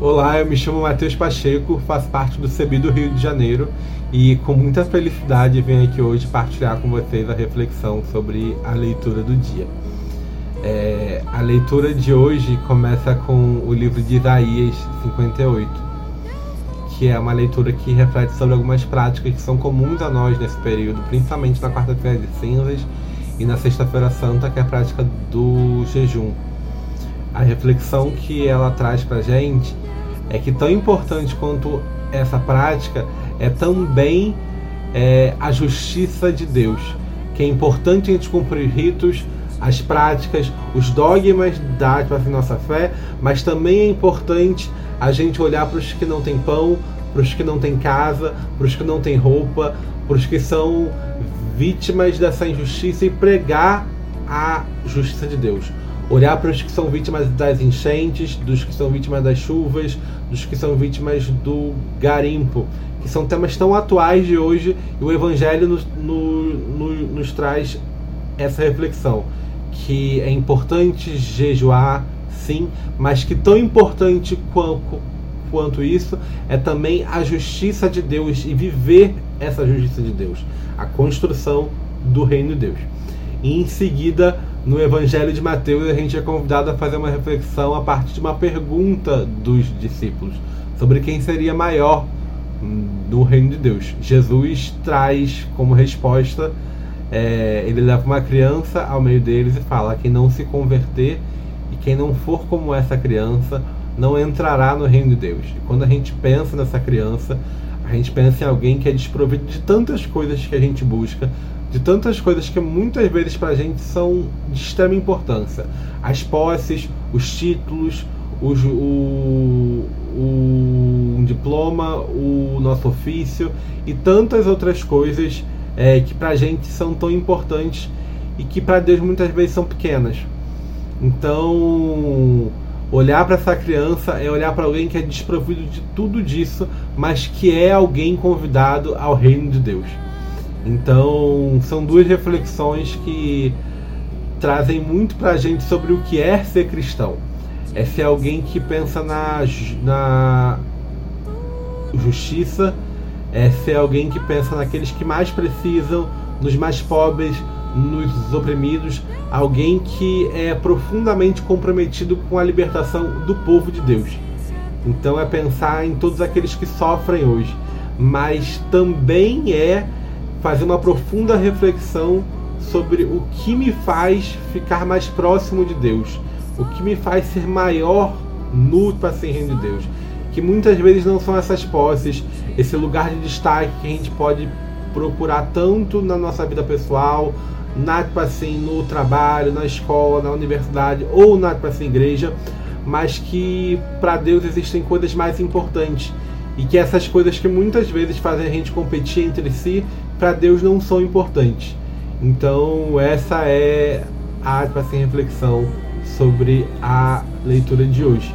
Olá, eu me chamo Matheus Pacheco, faço parte do CEBI do Rio de Janeiro e com muita felicidade venho aqui hoje partilhar com vocês a reflexão sobre a leitura do dia. É, a leitura de hoje começa com o livro de Isaías 58, que é uma leitura que reflete sobre algumas práticas que são comuns a nós nesse período, principalmente na quarta-feira de cinzas e na sexta-feira santa, que é a prática do jejum. A reflexão que ela traz para gente é que tão importante quanto essa prática é também é, a justiça de Deus, que é importante a gente cumprir ritos, as práticas, os dogmas da nossa fé, mas também é importante a gente olhar para os que não têm pão, para os que não têm casa, para os que não têm roupa, para os que são vítimas dessa injustiça e pregar a justiça de Deus. Olhar para os que são vítimas das enchentes, dos que são vítimas das chuvas, dos que são vítimas do garimpo, que são temas tão atuais de hoje e o Evangelho nos, no, no, nos traz essa reflexão que é importante jejuar, sim, mas que tão importante quanto, quanto isso é também a justiça de Deus e viver essa justiça de Deus, a construção do reino de Deus. E em seguida no Evangelho de Mateus, a gente é convidado a fazer uma reflexão a partir de uma pergunta dos discípulos sobre quem seria maior no reino de Deus. Jesus traz como resposta, é, ele leva uma criança ao meio deles e fala: quem não se converter e quem não for como essa criança não entrará no reino de Deus. E quando a gente pensa nessa criança, a gente pensa em alguém que é desprovido de tantas coisas que a gente busca, de tantas coisas que muitas vezes para a gente são de extrema importância. As posses, os títulos, os, o, o um diploma, o nosso ofício e tantas outras coisas é, que para a gente são tão importantes e que para Deus muitas vezes são pequenas. Então, olhar para essa criança é olhar para alguém que é desprovido de tudo disso, mas que é alguém convidado ao reino de Deus. Então, são duas reflexões que trazem muito para a gente sobre o que é ser cristão. É ser alguém que pensa na, na justiça, é ser alguém que pensa naqueles que mais precisam, nos mais pobres, nos oprimidos, alguém que é profundamente comprometido com a libertação do povo de Deus. Então é pensar em todos aqueles que sofrem hoje, mas também é fazer uma profunda reflexão sobre o que me faz ficar mais próximo de Deus, o que me faz ser maior no reino de Deus. Que muitas vezes não são essas posses, esse lugar de destaque que a gente pode procurar tanto na nossa vida pessoal, na tipo assim, no trabalho, na escola, na universidade ou na tipo assim, igreja, mas que para Deus existem coisas mais importantes e que essas coisas que muitas vezes fazem a gente competir entre si para Deus não são importantes. Então, essa é a tipo assim, reflexão sobre a leitura de hoje.